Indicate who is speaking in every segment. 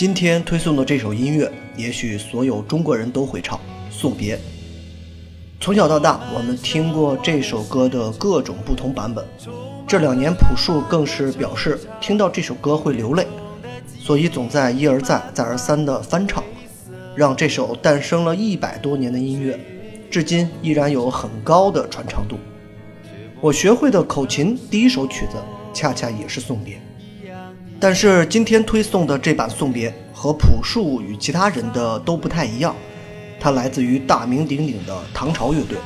Speaker 1: 今天推送的这首音乐，也许所有中国人都会唱《送别》。从小到大，我们听过这首歌的各种不同版本。这两年，朴树更是表示听到这首歌会流泪，所以总在一而再、再而三的翻唱，让这首诞生了一百多年的音乐，至今依然有很高的传唱度。我学会的口琴第一首曲子，恰恰也是《送别》。但是今天推送的这版《送别》和朴树与其他人的都不太一样，它来自于大名鼎鼎的唐朝乐队。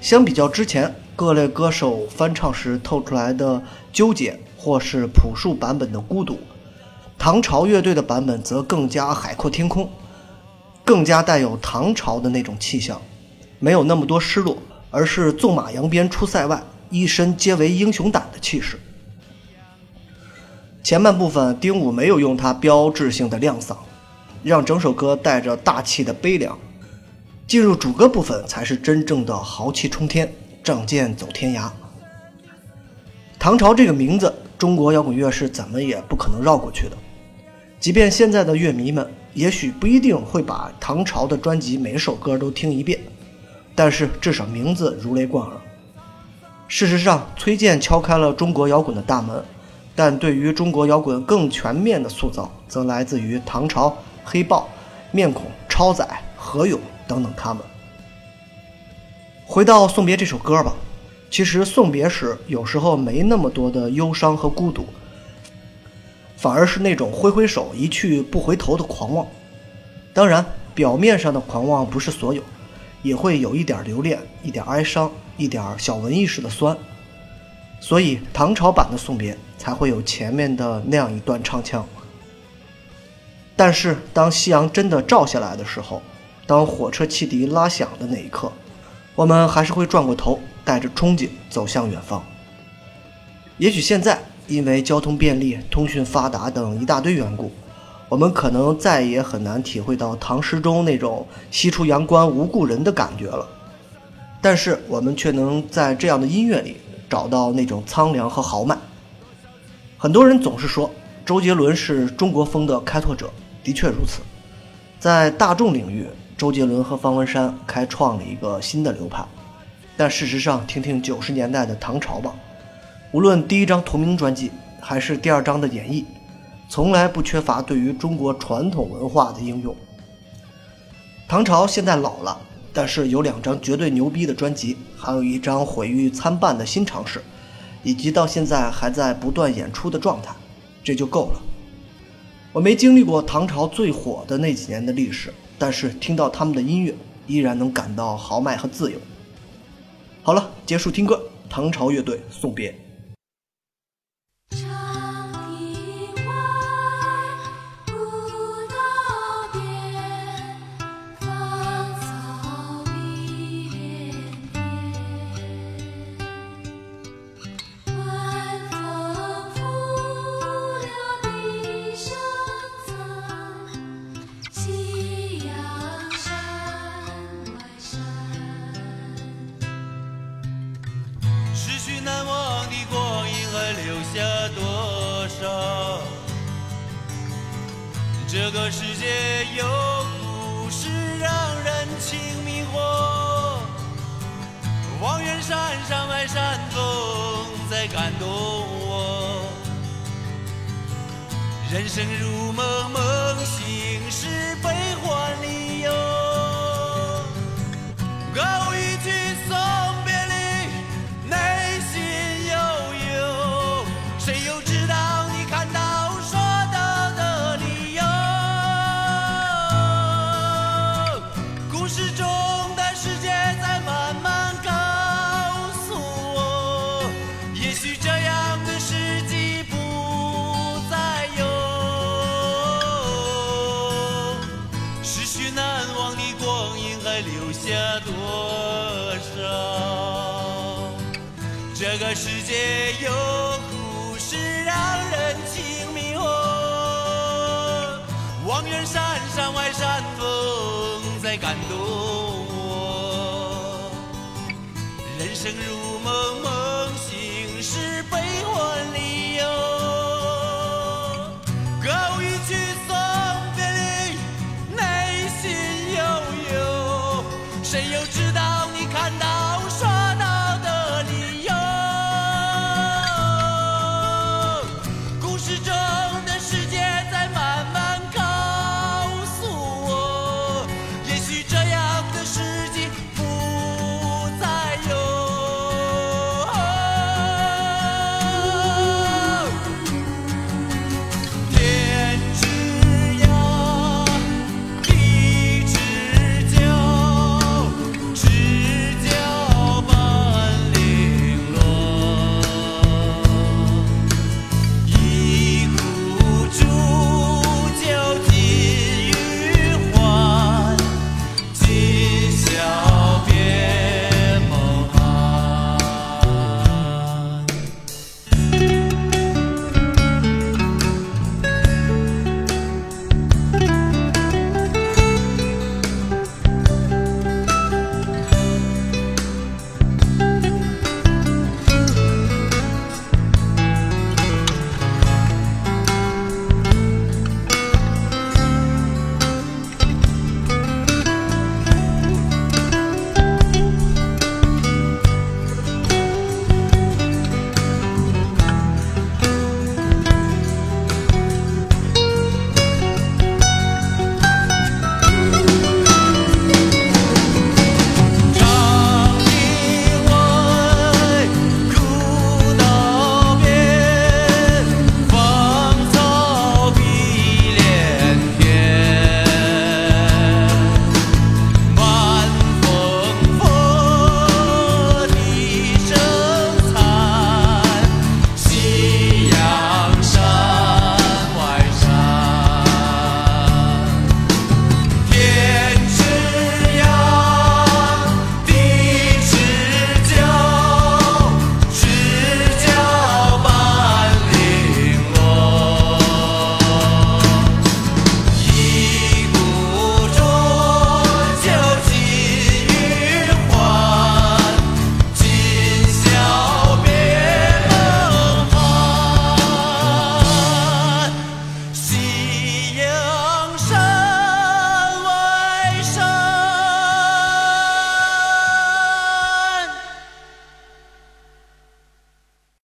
Speaker 1: 相比较之前各类歌手翻唱时透出来的纠结，或是朴树版本的孤独，唐朝乐队的版本则更加海阔天空，更加带有唐朝的那种气象，没有那么多失落，而是纵马扬鞭出塞外，一身皆为英雄胆的气势。前半部分，丁武没有用他标志性的亮嗓，让整首歌带着大气的悲凉。进入主歌部分，才是真正的豪气冲天，仗剑走天涯。唐朝这个名字，中国摇滚乐是怎么也不可能绕过去的。即便现在的乐迷们，也许不一定会把唐朝的专辑每首歌都听一遍，但是至少名字如雷贯耳。事实上，崔健敲开了中国摇滚的大门。但对于中国摇滚更全面的塑造，则来自于唐朝、黑豹、面孔、超载、何勇等等他们。回到《送别》这首歌吧，其实送别时有时候没那么多的忧伤和孤独，反而是那种挥挥手一去不回头的狂妄。当然，表面上的狂妄不是所有，也会有一点留恋，一点哀伤，一点小文艺式的酸。所以唐朝版的送别才会有前面的那样一段唱腔。但是当夕阳真的照下来的时候，当火车汽笛拉响的那一刻，我们还是会转过头，带着憧憬走向远方。也许现在因为交通便利、通讯发达等一大堆缘故，我们可能再也很难体会到唐诗中那种“西出阳关无故人”的感觉了。但是我们却能在这样的音乐里。找到那种苍凉和豪迈。很多人总是说周杰伦是中国风的开拓者，的确如此。在大众领域，周杰伦和方文山开创了一个新的流派。但事实上，听听九十年代的唐朝吧，无论第一张同名专辑还是第二张的演绎，从来不缺乏对于中国传统文化的应用。唐朝现在老了。但是有两张绝对牛逼的专辑，还有一张毁誉参半的新尝试，以及到现在还在不断演出的状态，这就够了。我没经历过唐朝最火的那几年的历史，但是听到他们的音乐，依然能感到豪迈和自由。好了，结束听歌，唐朝乐队送别。
Speaker 2: 留下多少这个世界有故事让人情迷惑，望远山山外山峰在感动我。人生如梦，梦醒时悲欢离忧。也有故事让人情迷惑，望远山山外山风在感动我。人生如梦，